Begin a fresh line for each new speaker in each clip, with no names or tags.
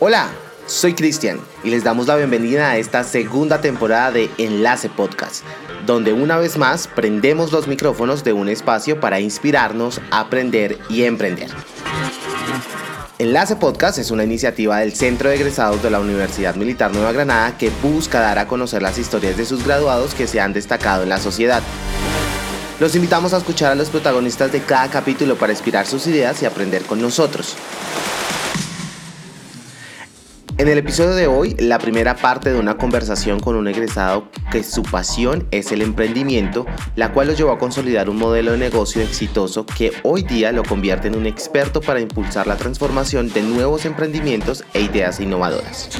Hola, soy Cristian y les damos la bienvenida a esta segunda temporada de Enlace Podcast, donde una vez más prendemos los micrófonos de un espacio para inspirarnos, aprender y emprender. Enlace Podcast es una iniciativa del Centro de Egresados de la Universidad Militar Nueva Granada que busca dar a conocer las historias de sus graduados que se han destacado en la sociedad. Los invitamos a escuchar a los protagonistas de cada capítulo para inspirar sus ideas y aprender con nosotros. En el episodio de hoy, la primera parte de una conversación con un egresado que su pasión es el emprendimiento, la cual lo llevó a consolidar un modelo de negocio exitoso que hoy día lo convierte en un experto para impulsar la transformación de nuevos emprendimientos e ideas innovadoras.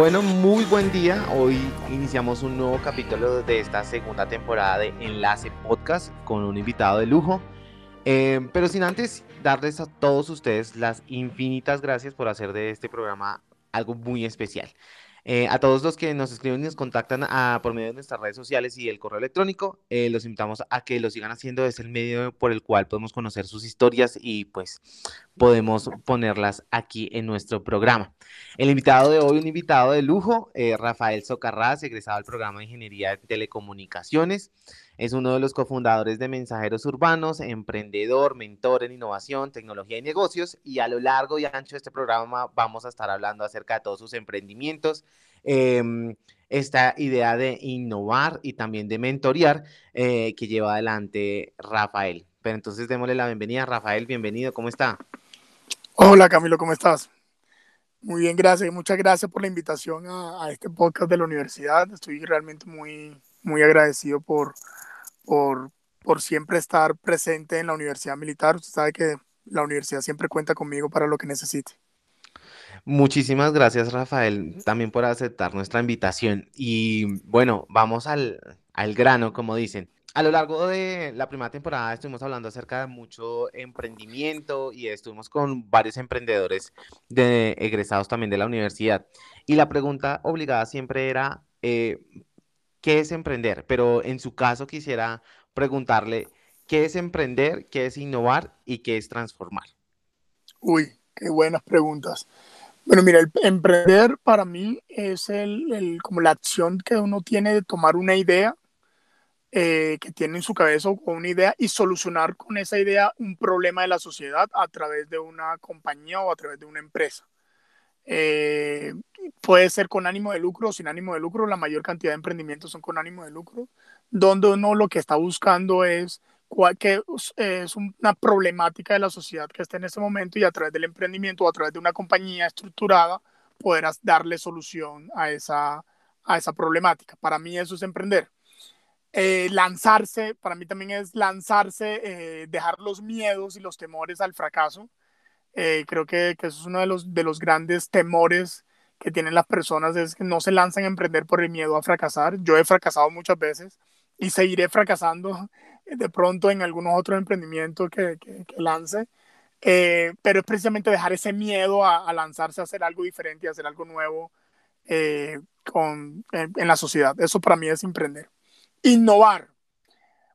Bueno, muy buen día. Hoy iniciamos un nuevo capítulo de esta segunda temporada de Enlace Podcast con un invitado de lujo. Eh, pero sin antes darles a todos ustedes las infinitas gracias por hacer de este programa algo muy especial. Eh, a todos los que nos escriben y nos contactan a, por medio de nuestras redes sociales y el correo electrónico, eh, los invitamos a que lo sigan haciendo. Es el medio por el cual podemos conocer sus historias y pues podemos ponerlas aquí en nuestro programa. El invitado de hoy, un invitado de lujo, eh, Rafael Socarrás, egresado del programa de Ingeniería de Telecomunicaciones. Es uno de los cofundadores de Mensajeros Urbanos, emprendedor, mentor en innovación, tecnología y negocios. Y a lo largo y ancho de este programa vamos a estar hablando acerca de todos sus emprendimientos, em, esta idea de innovar y también de mentorear eh, que lleva adelante Rafael. Pero entonces démosle la bienvenida. Rafael, bienvenido, ¿cómo está?
Hola Camilo, ¿cómo estás? Muy bien, gracias. Muchas gracias por la invitación a, a este podcast de la universidad. Estoy realmente muy, muy agradecido por, por, por siempre estar presente en la Universidad Militar. Usted sabe que la universidad siempre cuenta conmigo para lo que necesite.
Muchísimas gracias, Rafael, también por aceptar nuestra invitación. Y bueno, vamos al, al grano, como dicen. A lo largo de la primera temporada estuvimos hablando acerca de mucho emprendimiento y estuvimos con varios emprendedores de egresados también de la universidad. Y la pregunta obligada siempre era, eh, qué es emprender, pero en su caso quisiera preguntarle qué es emprender, qué es innovar y qué es transformar.
Uy, qué buenas preguntas. Bueno, mira, el emprender para mí es el, como la acción que uno tiene de tomar una idea eh, que tiene en su cabeza o una idea y solucionar con esa idea un problema de la sociedad a través de una compañía o a través de una empresa. Eh, puede ser con ánimo de lucro o sin ánimo de lucro, la mayor cantidad de emprendimientos son con ánimo de lucro, donde uno lo que está buscando es que es una problemática de la sociedad que está en ese momento y a través del emprendimiento o a través de una compañía estructurada podrás darle solución a esa, a esa problemática. Para mí eso es emprender. Eh, lanzarse, para mí también es lanzarse, eh, dejar los miedos y los temores al fracaso eh, creo que, que, eso es uno de los, de los grandes temores que tienen las personas, es que no se lanzan a emprender por el miedo a fracasar. Yo he fracasado muchas veces y seguiré fracasando de pronto en algunos otros emprendimientos que, que, lance. Eh, pero es precisamente dejar ese miedo a, a, lanzarse a hacer algo diferente a hacer algo nuevo eh, con, en, en, la sociedad. Eso para mí es emprender. Innovar.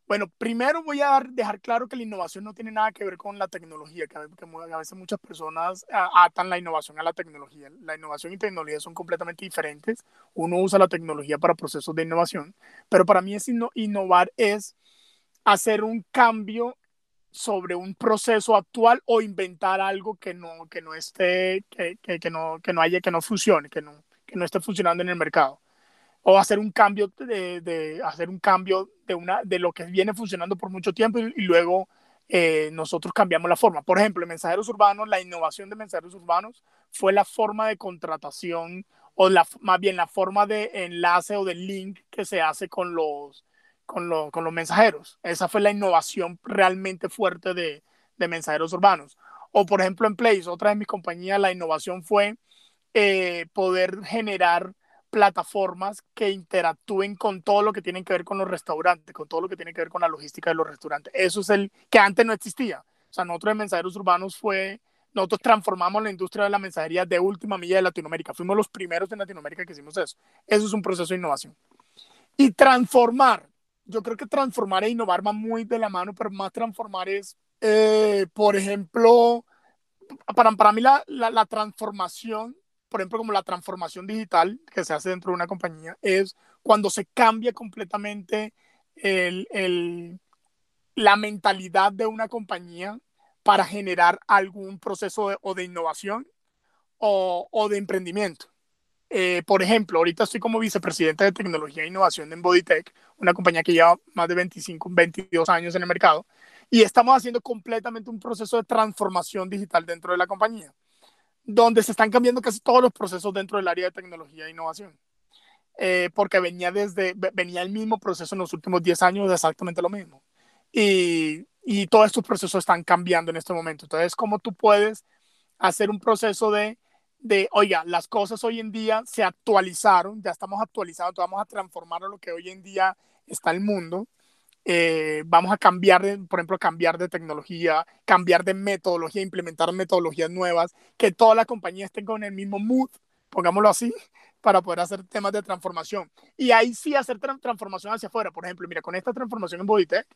Bueno, primero voy a dejar claro que la innovación no tiene nada que ver con la tecnología, que a veces muchas personas atan la innovación a la tecnología. La innovación y tecnología son completamente diferentes. Uno usa la tecnología para procesos de innovación, pero para mí es innovar es hacer un cambio sobre un proceso actual o inventar algo que no, que no esté, que, que, que no, que no haya, que no funcione, que no, que no esté funcionando en el mercado o hacer un cambio de, hacer un cambio de una de lo que viene funcionando por mucho tiempo y, luego eh, nosotros cambiamos la forma. Por ejemplo, en mensajeros urbanos, la innovación de mensajeros urbanos fue la forma de contratación o más bien la forma de enlace o de link que se hace con los, con, lo, con los mensajeros. Esa fue la innovación realmente fuerte de, de mensajeros urbanos. O por ejemplo en Place, otra de mis compañías, la innovación fue eh, poder generar plataformas que interactúen con todo lo que tiene que ver con los restaurantes, con todo lo que tiene que ver con la logística de los restaurantes. Eso es el que antes no existía. O sea, nosotros en Mensajeros Urbanos fue nosotros transformamos la industria de la mensajería de última milla de Latinoamérica. Fuimos los primeros en Latinoamérica que hicimos eso. Eso es un proceso de innovación. Y transformar. Yo creo que transformar e innovar van muy de la mano, pero más transformar es, eh, por ejemplo, para, para mí la, la, la transformación por ejemplo, como la transformación digital que se hace dentro de una compañía, es cuando se cambia completamente el, el, la mentalidad de una compañía para generar algún proceso de, o de innovación o, o de emprendimiento. Eh, por ejemplo, ahorita estoy como vicepresidente de tecnología e innovación en Bodytech, una compañía que lleva más de 25, 22 años en el mercado, y estamos haciendo completamente un proceso de transformación digital dentro de la compañía donde se están cambiando casi todos los procesos dentro del área de tecnología e innovación. Eh, porque venía desde, venía el mismo proceso en los últimos 10 años de exactamente lo mismo. Y, y todos estos procesos están cambiando en este momento. Entonces, ¿cómo tú puedes hacer un proceso de, de, oiga, las cosas hoy en día se actualizaron, ya estamos actualizados, vamos a transformar lo que hoy en día está el mundo eh, vamos a cambiar, de, por ejemplo, cambiar de tecnología, cambiar de metodología, implementar metodologías nuevas, que toda la compañía esté con el mismo mood, pongámoslo así, para poder hacer temas de transformación. Y ahí sí hacer tra transformación hacia afuera. Por ejemplo, mira, con esta transformación en Bodytech,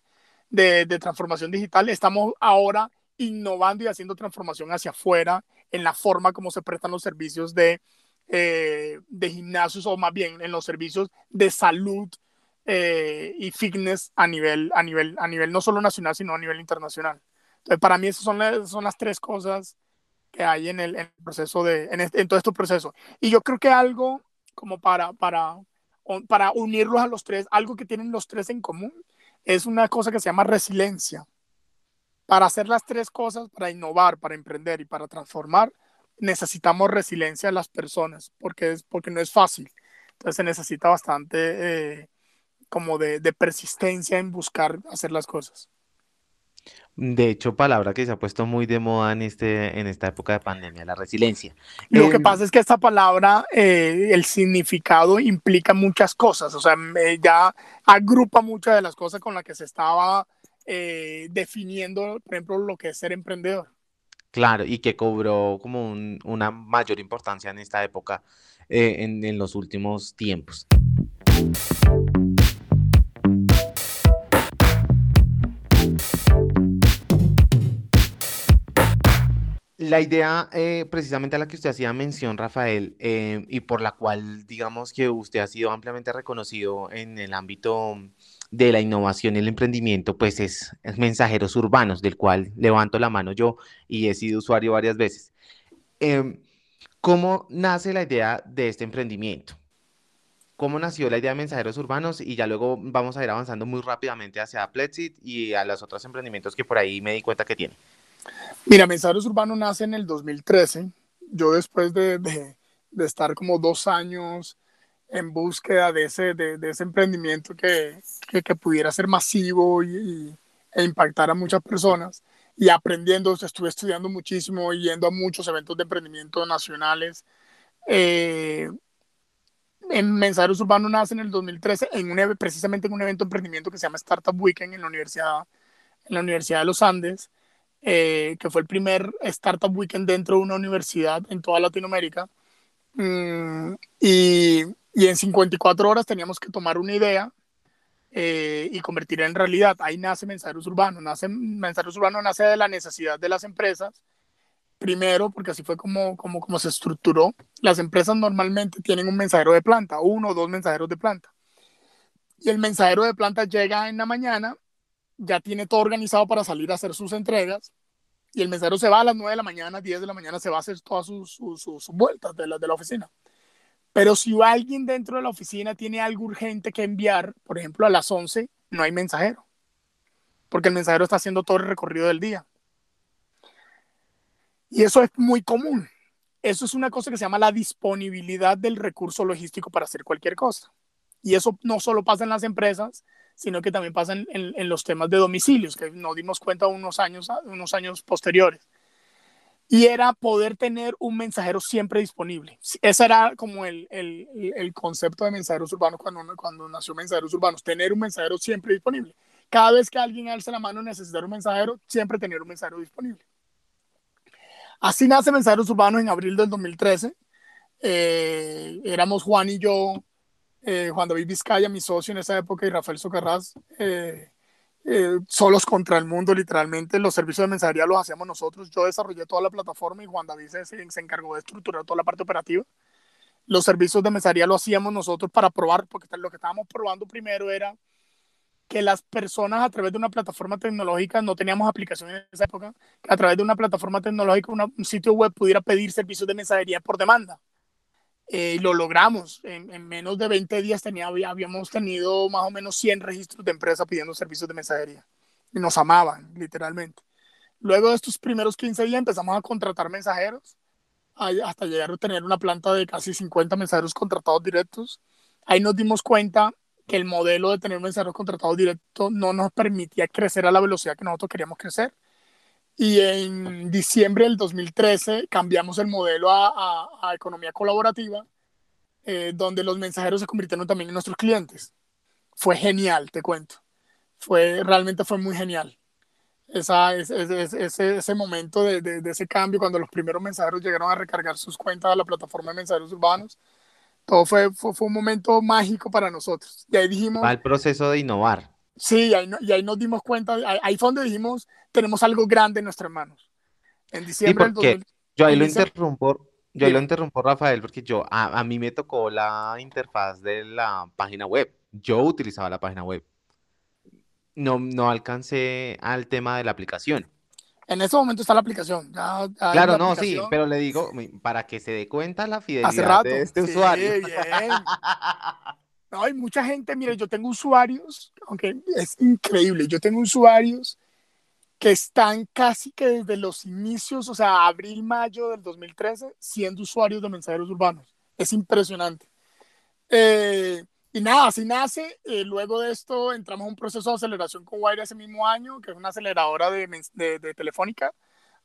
de, de transformación digital, estamos ahora innovando y haciendo transformación hacia afuera en la forma como se prestan los servicios de, eh, de gimnasios o más bien en los servicios de salud eh, y fitness a nivel, a, nivel, a nivel no solo nacional, sino a nivel internacional. Entonces, para mí esas son, las, son las tres cosas que hay en el, en el proceso de, en, este, en, todo este proceso. Y yo creo que algo como para, para, para unirlos a los tres, algo que tienen los tres en común, es una cosa que se llama resiliencia. Para hacer las tres cosas, para innovar, para emprender y para transformar, necesitamos resiliencia a las personas, porque, es, porque no es fácil. Entonces se necesita bastante eh, como de, de, persistencia en buscar hacer las cosas.
De hecho, palabra que se ha puesto muy de moda en, este, en esta época de pandemia, la resiliencia.
Lo eh, que pasa es que esta palabra, eh, el significado implica muchas cosas, o sea, ya agrupa muchas de las cosas con las que se estaba eh, definiendo, por ejemplo, lo que es ser emprendedor.
Claro, y que cobró como un, una mayor importancia en esta época, eh, en, en los últimos tiempos. La idea eh, precisamente a la que usted hacía mención, Rafael, eh, y por la cual digamos que usted ha sido ampliamente reconocido en el ámbito de la innovación y el emprendimiento, pues es, mensajeros urbanos, del cual levanto la mano yo y he sido usuario varias veces. Eh, ¿Cómo nace la idea de este emprendimiento? ¿Cómo nació la idea de mensajeros urbanos? Y ya luego vamos a ir avanzando muy rápidamente hacia Pletsit y a los otros emprendimientos que por ahí me di cuenta que tiene.
Mira, Mensajeros Urbanos nace en el 2013. Yo después de, de, estar como dos años en búsqueda de ese, de, ese emprendimiento que, que, pudiera ser masivo y, y, e impactar a muchas personas y aprendiendo, estuve estudiando muchísimo y yendo a muchos eventos de emprendimiento nacionales. Eh, en Mensajeros Urbanos nace en el 2013 en un, precisamente en un evento de emprendimiento que se llama Startup Weekend en la Universidad, en la Universidad de los Andes eh, que fue el primer Startup Weekend dentro de una universidad en toda Latinoamérica. Mm, y, y, en 54 horas teníamos que tomar una idea eh, y convertirla en realidad. Ahí nace Mensajeros Urbanos. Nace, Mensajeros Urbanos nace de la necesidad de las empresas. Primero, porque así fue como, como, como se estructuró. Las empresas normalmente tienen un mensajero de planta, uno o dos mensajeros de planta. Y el mensajero de planta llega en la mañana ya tiene todo organizado para salir a hacer sus entregas y el mensajero se va a las 9 de la mañana, 10 de la mañana, se va a hacer todas sus, sus, sus vueltas de la, de la oficina. Pero si alguien dentro de la oficina tiene algo urgente que enviar, por ejemplo, a las 11, no hay mensajero, porque el mensajero está haciendo todo el recorrido del día. Y eso es muy común. Eso es una cosa que se llama la disponibilidad del recurso logístico para hacer cualquier cosa. Y eso no solo pasa en las empresas, sino que también pasa en, en, en, los temas de domicilios, que nos dimos cuenta unos años, unos años posteriores. Y era poder tener un mensajero siempre disponible. Ese era como el, el, el concepto de mensajeros urbanos cuando, cuando nació Mensajeros Urbanos, tener un mensajero siempre disponible. Cada vez que alguien alce la mano necesitar un mensajero, siempre tener un mensajero disponible. Así nace Mensajeros Urbanos en abril del 2013. Eh, éramos Juan y yo, eh, Juan David Vizcaya, mi socio en esa época, y Rafael Socarrás, eh, solos contra el mundo, literalmente. Los servicios de mensajería los hacíamos nosotros. Yo desarrollé toda la plataforma y Juan David se, encargó de estructurar toda la parte operativa. Los servicios de mensajería lo hacíamos nosotros para probar, porque lo que estábamos probando primero era que las personas a través de una plataforma tecnológica, no teníamos aplicaciones en esa época, a través de una plataforma tecnológica, un sitio web pudiera pedir servicios de mensajería por demanda. Eh, lo logramos. En, en, menos de 20 días tenía, habíamos tenido más o menos 100 registros de empresas pidiendo servicios de mensajería. Y nos amaban, literalmente. Luego de estos primeros 15 días empezamos a contratar mensajeros, hasta llegar a tener una planta de casi 50 mensajeros contratados directos. Ahí nos dimos cuenta que el modelo de tener mensajeros contratados directos no nos permitía crecer a la velocidad que nosotros queríamos crecer. Y en diciembre del 2013 cambiamos el modelo a, a, economía colaborativa, eh, donde los mensajeros se convirtieron también en nuestros clientes. Fue genial, te cuento. Fue, realmente fue muy genial. Esa, ese, ese, ese momento de, de, de, ese cambio, cuando los primeros mensajeros llegaron a recargar sus cuentas a la plataforma de mensajeros urbanos, todo fue, fue, fue un momento mágico para nosotros. Y ahí dijimos...
Va el proceso de innovar.
Sí, ahí, y ahí nos dimos cuenta, ahí fue donde dijimos, tenemos algo grande en nuestras manos. En diciembre
del 2000, Yo ahí lo interrumpo, yo ahí lo interrumpo, Rafael, porque yo, a, a, mí me tocó la interfaz de la página web. Yo utilizaba la página web. No, no alcancé al tema de la aplicación.
En ese momento está la aplicación. Ya, ya
claro,
la
no,
aplicación.
sí, pero le digo, para que se dé cuenta la fidelidad de este
Sí,
usuario.
bien. No, hay mucha gente, mire, yo tengo usuarios, aunque es increíble, yo tengo usuarios que están casi que desde los inicios, o sea, abril, mayo del 2013, siendo usuarios de mensajeros urbanos. Es impresionante. Eh, y nada, así nace. Eh, luego de esto entramos a un proceso de aceleración con Wire ese mismo año, que es una aceleradora de, de- de telefónica.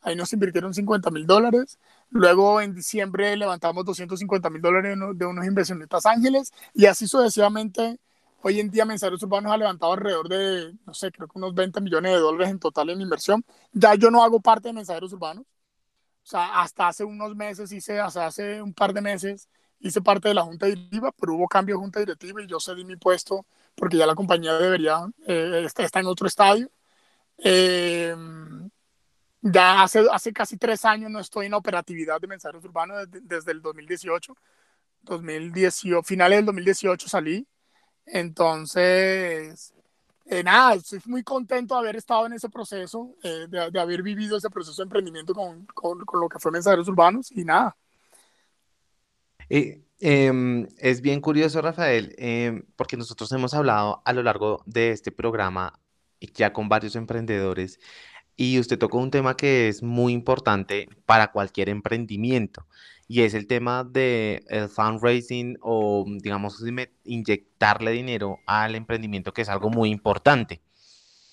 Ahí nos invirtieron 50 mil dólares. Luego en diciembre levantamos 250 mil dólares de uno- de unos inversionistas ángeles y así sucesivamente. Hoy en día Mensajeros Urbanos ha levantado alrededor de, no sé, creo que unos 20 millones de dólares en total en inversión. Ya yo no hago parte de Mensajeros Urbanos. O sea, hasta hace unos meses hice, hasta hace un par de meses hice parte de la junta directiva, pero hubo cambio de junta directiva y yo cedí mi puesto porque ya la compañía debería, eh, está en otro estadio. Eh, ya hace, hace casi tres años no estoy en operatividad de mensajeros urbanos desde, desde el 2018. 2018, finales del 2018 salí. Entonces, eh, nada, estoy muy contento de haber estado en ese proceso, eh, de, de, haber vivido ese proceso de emprendimiento con, con, con lo que fue Mensajeros Urbanos y nada.
Eh, es bien curioso, Rafael, em, porque nosotros hemos hablado a lo largo de este programa ya con varios emprendedores y usted tocó un tema que es muy importante para cualquier emprendimiento y es el tema de el fundraising o digamos me- inyectarle dinero al emprendimiento que es algo muy importante.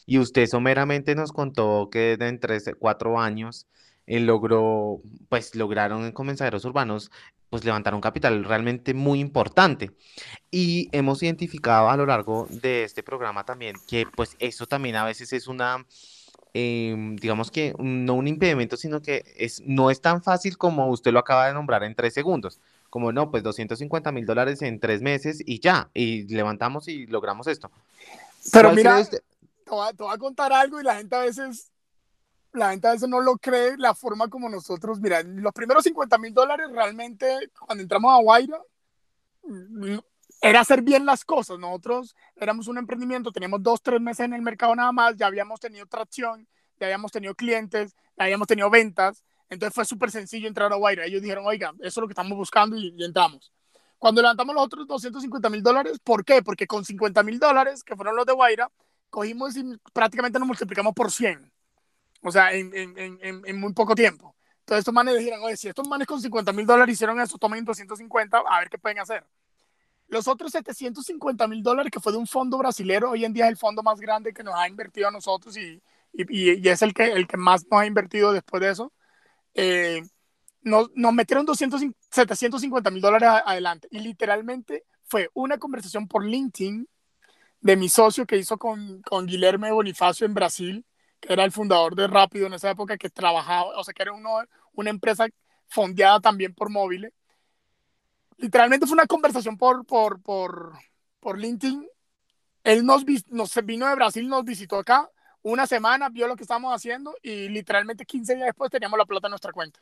Y usted someramente nos contó que en tres, cuatro años eh, logró, pues lograron con mensajeros urbanos, pues levantar un capital realmente muy importante. Y hemos identificado a lo largo de este programa también que pues eso también a veces es una, em, digamos que no un impedimento, sino que es, no es tan fácil como usted lo acaba de nombrar en tres segundos. Como no, pues 250 mil dólares en tres meses y ya, y levantamos y logramos esto.
Pero
¿Cuál
mira,
usted?
te voy, a, te voy a contar algo y la gente a veces, la gente a veces no lo cree la forma como nosotros, mira, los primeros 50 mil dólares realmente cuando entramos a Guaira era hacer bien las cosas. Nosotros éramos un emprendimiento, teníamos dos, tres meses en el mercado nada más, ya habíamos tenido tracción, ya habíamos tenido clientes, ya habíamos tenido ventas. Entonces fue súper sencillo entrar a Guaira. Ellos dijeron, oiga, eso es lo que estamos buscando y, y entramos. Cuando levantamos los otros 250 mil dólares, ¿por qué? Porque con 50 mil dólares, que fueron los de Guaira, cogimos y prácticamente nos multiplicamos por 100. O sea, en, en, en, en muy poco tiempo. Entonces estos manes dijeron, oye, si estos manes con 50 mil dólares hicieron eso, tomen 250, a ver qué pueden hacer. Los otros 750 mil dólares, que fue de un fondo brasilero, hoy en día es el fondo más grande que nos ha invertido a nosotros y, y, es el que, el que más nos ha invertido después de eso. Eh, nos, nos, metieron 200, 750 mil dólares adelante y literalmente fue una conversación por LinkedIn de mi socio que hizo con, con Guilherme Bonifacio en Brasil, que era el fundador de Rápido en esa época, que trabajaba, o sea, que era uno, una empresa fondeada también por móviles. Literalmente fue una conversación por, por, por, por LinkedIn. Él nos, nos vino de Brasil, nos visitó acá una semana, vio lo que estábamos haciendo y literalmente 15 días después teníamos la plata en nuestra cuenta.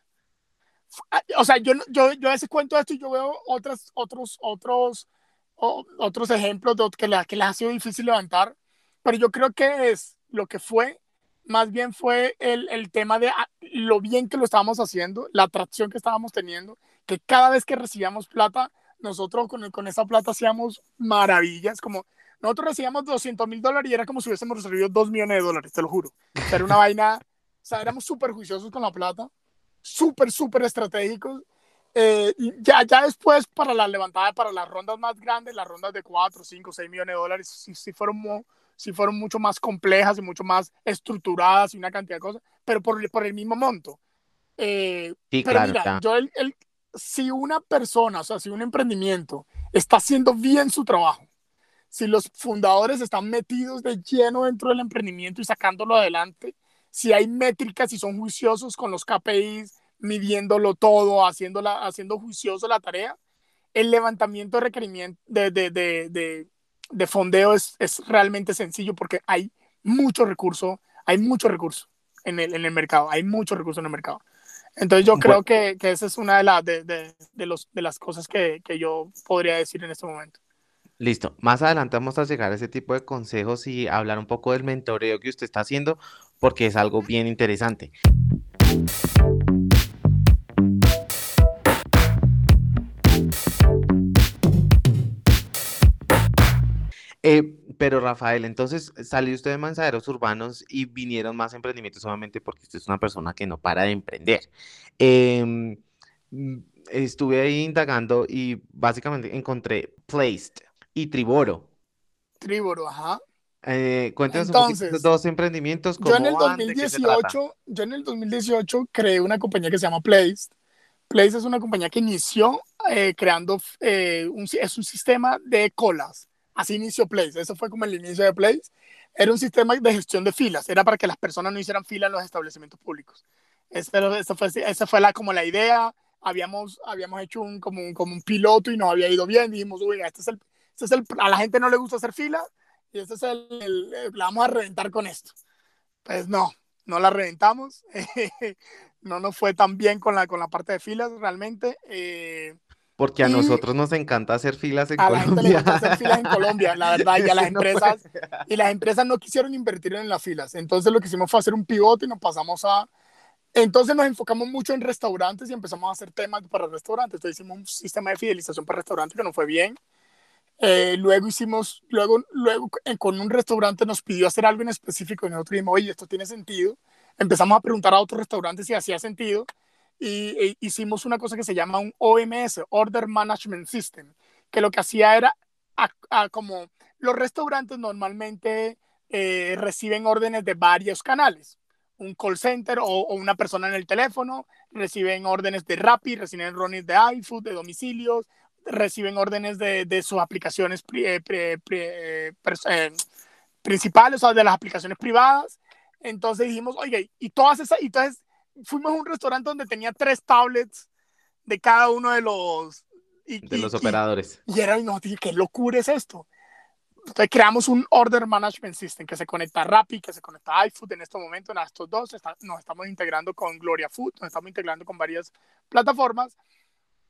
O sea, yo, yo, yo a veces cuento esto y yo veo otras, otros, otros, otros ejemplos de que, la, que les ha sido difícil levantar, pero yo creo que es lo que fue, más bien fue el, el tema de ah, lo bien que lo estábamos haciendo, la atracción que estábamos teniendo, que cada vez que recibíamos plata, nosotros con, con esa plata hacíamos maravillas, como nosotros recibíamos 200 mil dólares y era como si hubiésemos recibido 2 millones de dólares, te lo juro. Era una vaina, o sea, éramos súper juiciosos con la plata, súper, súper estratégicos. Eh, ya, ya después para la levantada, para las rondas más grandes, las rondas de 4, 5, 6 millones de dólares, sí, sí, fueron, sí fueron mucho más complejas y mucho más estructuradas y una cantidad de cosas, pero por, por el mismo monto. Eh, sí, pero claro, mira, yo el, el, si una persona, o sea, si un emprendimiento está haciendo bien su trabajo, si los fundadores están metidos de lleno dentro del emprendimiento y sacándolo adelante, si hay métricas, y son juiciosos con los KPIs, midiéndolo todo, haciéndola, haciendo juicioso la tarea, el levantamiento de requerimiento de, de fondeo es, es, realmente sencillo porque hay mucho recurso, hay mucho recurso en el, en el mercado, hay mucho recurso en el mercado. Entonces yo creo que, que esa es una de, la, de, de, los, de las cosas que, que yo podría decir en este momento.
Listo. Más adelante vamos a llegar a ese tipo de consejos y hablar un poco del mentoreo que usted está haciendo, porque es algo bien interesante. Eh, pero Rafael, entonces salió usted de Manzaderos Urbanos y vinieron más emprendimientos solamente porque usted es una persona que no para de emprender. Em, mm, estuve ahí indagando y básicamente encontré Placed y Triboro.
Triboro, ajá.
Eh, cuéntanos Entonces, un dos emprendimientos.
yo en el 2018, yo en el 2018 creé una compañía que se llama Placed. Placed es una compañía que inició eh, creando, eh, un, es un sistema de colas. Así inició Place. Eso fue como el inicio de Place. Era un sistema de gestión de filas. Era para que las personas no hicieran fila en los establecimientos públicos. Esa, fue, esa fue la, como la idea. Habíamos, habíamos hecho un, como, un, como un piloto y nos había ido bien. Dijimos, uy, este es el, este es el, a la gente no le gusta hacer fila y este es el, el, la vamos a reventar con esto. Pues no, no la reventamos. no nos fue tan bien con la, con la parte de filas realmente. Eh,
porque a nosotros nos encanta hacer filas en Colombia. A la gente le
gusta hacer filas en Colombia, la verdad, y a las empresas, y las empresas no quisieron invertir en las filas. Entonces lo que hicimos fue hacer un pivote y nos pasamos a... Entonces nos enfocamos mucho en restaurantes y empezamos a hacer temas para restaurantes. Entonces hicimos un sistema de fidelización para restaurantes que no fue bien. Eh, luego hicimos, luego, luego eh, con un restaurante nos pidió hacer algo en específico y nosotros dijimos, oye, esto tiene sentido. Empezamos a preguntar a otros restaurantes si hacía sentido y e hicimos una cosa que se llama un OMS, Order Management System, que lo que hacía era como los restaurantes normalmente eh, reciben órdenes de varios canales, un call center o, una persona en el teléfono, reciben órdenes de Rappi, reciben órdenes de iFood, de domicilios, reciben órdenes de, de sus aplicaciones eh, eh, principales, o sea, de las aplicaciones privadas. Entonces dijimos, oye, y todas esas, y entonces fuimos a un restaurante donde tenía tres tablets de cada uno de los...
de los operadores.
Y, era, no, dije, ¿qué locura es esto? Entonces creamos un Order Management System que se conecta a Rappi, que se conecta a iFood en este momento, en estos dos, nos estamos integrando con Gloria Food, nos estamos integrando con varias plataformas.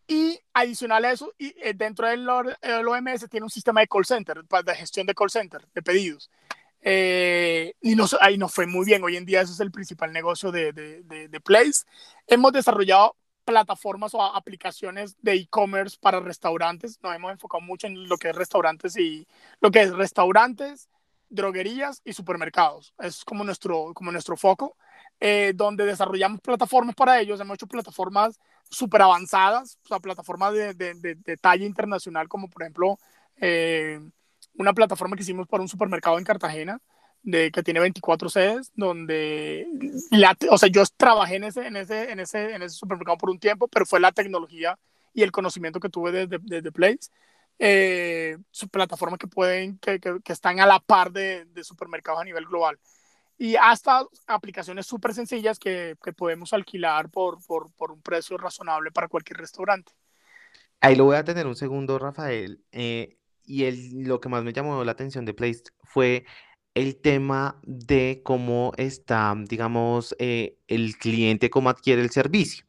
Y adicional a eso, y eh, dentro del OMS tiene un sistema de call center, de gestión de call center, de pedidos. Eh, y nos, ahí nos fue muy bien. Hoy en día ese es el principal negocio de, de, de, Place. Hemos desarrollado plataformas o aplicaciones de e-commerce para restaurantes. Nos hemos enfocado mucho en lo que es restaurantes y lo que es restaurantes, droguerías y supermercados. Es como nuestro, como nuestro foco, eh, donde desarrollamos plataformas para ellos. Hemos hecho plataformas súper avanzadas, o sea, plataformas de, de, de, talla internacional, como por ejemplo eh, una plataforma que hicimos para un supermercado en Cartagena, de, que tiene 24 sedes, donde, la, o sea, yo trabajé en ese, en, ese, en, ese, en ese supermercado por un tiempo, pero fue la tecnología y el conocimiento que tuve desde, desde Place. Eh, su plataforma que pueden, que, que, están a la par de, de, supermercados a nivel global. y hasta aplicaciones súper sencillas que, que, podemos alquilar por, por, por, un precio razonable para cualquier restaurante.
Ahí lo voy a tener un segundo, Rafael. Eh, y el, lo que más me llamó la atención de Place fue el tema de cómo está, digamos, eh, el cliente, cómo adquiere el servicio.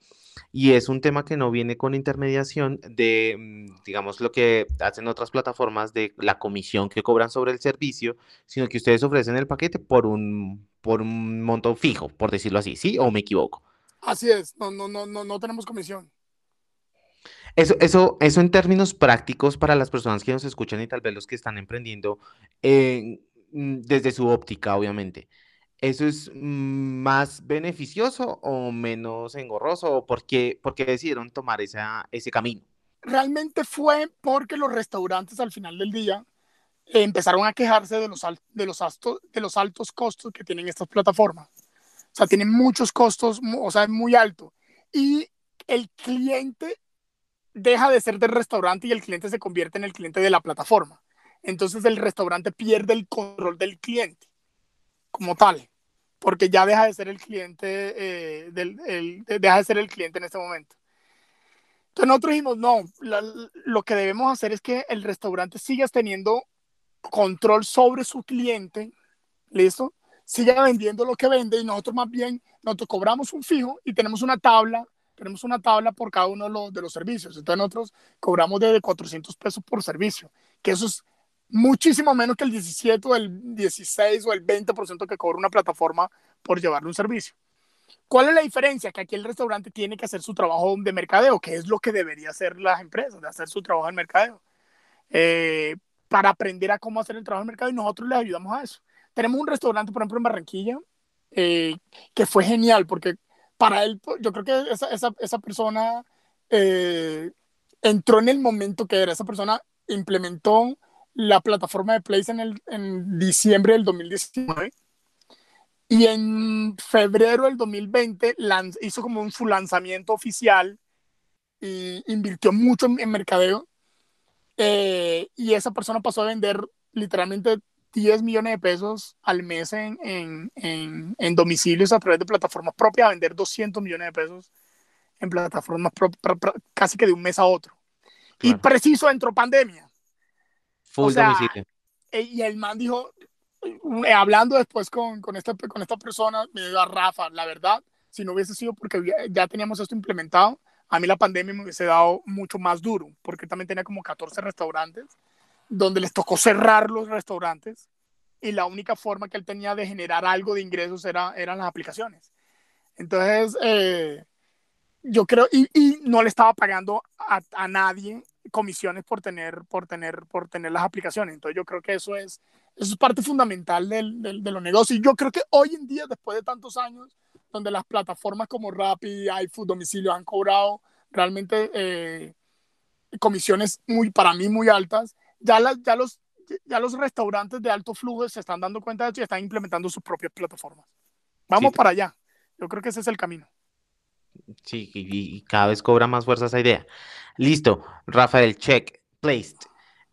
Y es un tema que no viene con intermediación de, mm, digamos, lo que hacen otras plataformas de la comisión que cobran sobre el servicio, sino que ustedes ofrecen el paquete por un, por un monto fijo, por decirlo así, ¿sí? ¿O me equivoco?
Así es, no, no, no, no, no tenemos comisión.
Eso, eso, eso en términos prácticos para las personas que nos escuchan y tal vez los que están emprendiendo, eh, mm, desde su óptica, obviamente. ¿Eso es más beneficioso o menos engorroso? ¿O por qué, decidieron tomar esa, ese camino?
Realmente fue porque los restaurantes al final del día empezaron a quejarse de los, de, los de los altos costos que tienen estas plataformas. O sea, tienen muchos costos, o sea, es muy alto. Y el cliente deja de ser del restaurante y el cliente se convierte en el cliente de la plataforma. Entonces el restaurante pierde el control del cliente como tal porque ya deja de ser el cliente, eh, del, deja de ser el cliente en este momento. Entonces nosotros dijimos, no, lo que debemos hacer es que el restaurante siga teniendo control sobre su cliente, ¿listo? Siga vendiendo lo que vende y nosotros más bien, nosotros cobramos un fijo y tenemos una tabla, tenemos una tabla por cada uno de los, de los servicios. Entonces nosotros cobramos de 400 pesos por servicio, que eso es muchísimo menos que el 17 o el 16 o el 20% que cobra una plataforma por llevarle un servicio. ¿Cuál es la diferencia? Que aquí el restaurante tiene que hacer su trabajo de mercadeo, que es lo que debería hacer las empresas, de hacer su trabajo de mercadeo, eh, para aprender a cómo hacer el trabajo de mercadeo y nosotros les ayudamos a eso. Tenemos un restaurante, por ejemplo, en Barranquilla, eh, que fue genial, porque para él, yo creo que esa, esa, esa persona eh, entró en el momento que era, esa persona implementó la plataforma de Place en, el, en diciembre del 2019 y en febrero del 2020 hizo como un, su lanzamiento oficial y invirtió mucho en, mercadeo eh, y esa persona pasó a vender literalmente 10 millones de pesos al mes en, en, en, domicilios a través de plataformas propias, a vender 200 millones de pesos en plataformas casi que de un mes a otro. Y preciso entró pandemia.
Full domicilio.
Eh, y el man dijo, eh, hablando después con, con, esta, con esta persona, me dijo, Rafa, la verdad, si no hubiese sido porque ya teníamos esto implementado, a mí la pandemia me hubiese dado mucho más duro, porque también tenía como 14 restaurantes, donde les tocó cerrar los restaurantes, y la única forma que él tenía de generar algo de ingresos era, eran las aplicaciones. Entonces, eh, yo creo, y, no le estaba pagando a, a nadie comisiones por tener, por tener, por tener las aplicaciones. Entonces yo creo que eso es, eso es parte fundamental del, del, de los negocios. Y yo creo que hoy en día, después de tantos años, donde las plataformas como Rappi, iFood, Domicilio han cobrado realmente eh, comisiones muy, para mí muy altas, ya, ya, los, ya los restaurantes de alto flujo se están dando cuenta de eso y están implementando sus propias plataformas. Vamos para allá. Yo creo que ese es el camino.
Sí, y, cada vez cobra más fuerza esa idea. Listo, Rafael, check, placed.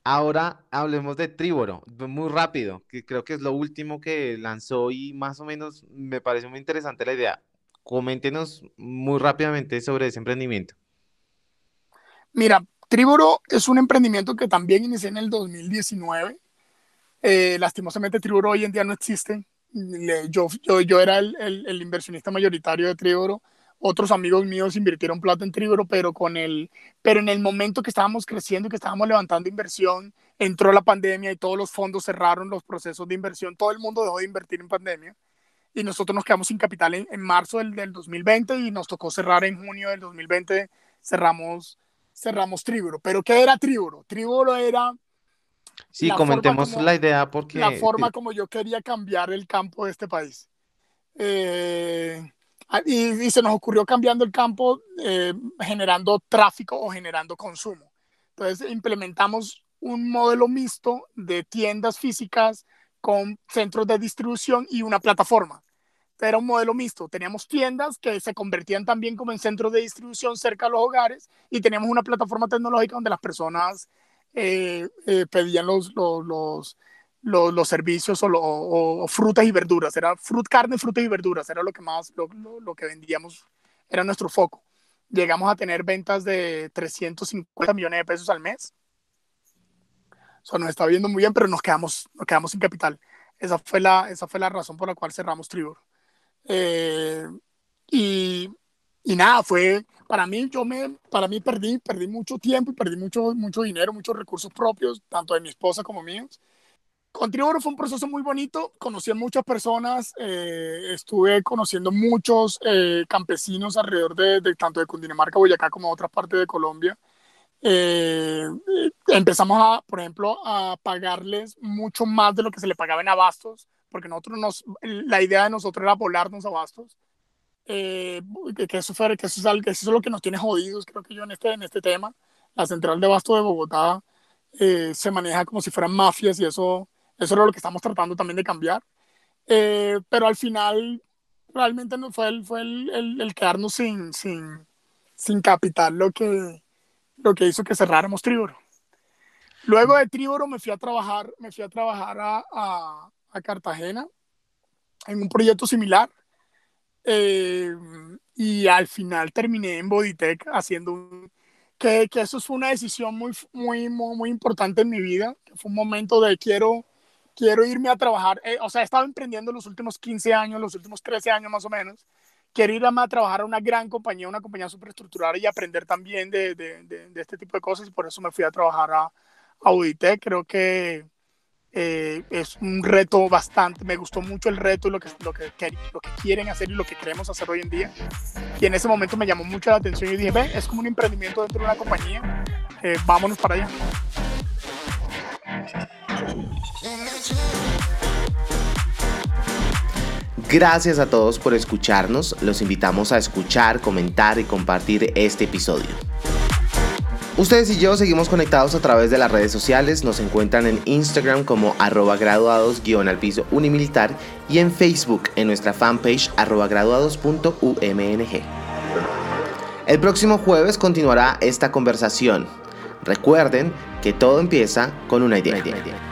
Ahora hablemos de Triboro, muy rápido, que creo que es lo último que lanzó y más o menos me parece muy interesante la idea. Coméntenos muy rápidamente sobre ese emprendimiento.
Mira, Triboro es un emprendimiento que también inicié en el 2019. Eh, lastimosamente, Triboro hoy en día no existe. yo, yo, era el, el inversionista mayoritario de Triboro otros amigos míos invirtieron plata en Triboro, pero, con el, pero en el momento que estábamos creciendo y que estábamos levantando inversión, entró la pandemia y todos los fondos cerraron los procesos de inversión. Todo el mundo dejó de invertir en pandemia y nosotros nos quedamos sin capital en, marzo del, del, 2020 y nos tocó cerrar en junio del 2020. Cerramos, cerramos Triboro. ¿Pero qué era Triboro? Triboro era...
Sí, comentemos la idea porque...
La forma como yo quería cambiar el campo de este país. Eh, Ah, y, se nos ocurrió cambiando el campo, eh, generando tráfico o generando consumo. Entonces implementamos un modelo mixto de tiendas físicas con centros de distribución y una plataforma. Era un modelo mixto. Teníamos tiendas que se convertían también como en centros de distribución cerca de los hogares y teníamos una plataforma tecnológica donde las personas eh, eh, pedían los, los, los, servicios o, frutas y verduras. Era frut, carne, frutas y verduras. Era lo que más, lo, lo, que vendíamos. Era nuestro foco. Llegamos a tener ventas de 350 millones de pesos al mes. O sea, nos está viendo muy bien, pero nos quedamos, nos quedamos sin capital. Esa fue la, esa fue la razón por la cual cerramos Tribor. Eh, y, y, nada, fue, para mí, yo me, para mí perdí, perdí mucho tiempo y perdí mucho, mucho dinero, muchos recursos propios, tanto de mi esposa como míos. Con fue un proceso muy bonito, conocí a muchas personas, eh, estuve conociendo muchos eh, campesinos alrededor de, de, tanto de Cundinamarca, Boyacá como de otras partes de Colombia. Eh, empezamos a, por ejemplo, a pagarles mucho más de lo que se le pagaba en abastos, porque nosotros nos, la idea de nosotros era volarnos abastos. Eh, que, eso fue, que, eso es algo, que eso es lo que nos tiene jodidos, creo que yo en este, en este tema. La central de abasto de Bogotá eh, se maneja como si fueran mafias y eso, eso es lo que estamos tratando también de cambiar. pero al final, realmente no fue el, fue el, el, el quedarnos sin, sin, sin capital lo que, lo que hizo que cerráramos Tríboro. Luego de Tríboro me fui a trabajar, me fui a, trabajar a, a, Cartagena en un proyecto similar. Eh, y al final terminé en Bodytech haciendo que, que, eso fue una decisión muy, muy, muy, importante en mi vida, fue un momento de quiero, quiero irme a trabajar, eh, o sea, he estado emprendiendo los últimos 15 años, los últimos 13 años más o menos, quiero ir a, trabajar a una gran compañía, una compañía superestructurada y aprender también de, de, de, este tipo de cosas por eso me fui a trabajar a, Auditec. Creo que eh, es un reto bastante, me gustó mucho el reto y lo que, lo, que, lo que quieren hacer y lo que queremos hacer hoy en día. Y en ese momento me llamó mucho la atención y dije, ve, es como un emprendimiento dentro de una compañía, eh, vámonos para allá.
Gracias a todos por escucharnos. Los invitamos a escuchar, comentar y compartir este episodio. Ustedes y yo seguimos conectados a través de las redes sociales. Nos encuentran en Instagram como arroba graduados al piso unimilitar y en Facebook en nuestra fanpage arroba graduados.umng. El próximo jueves continuará esta conversación. Recuerden que todo empieza con una idea. Una idea.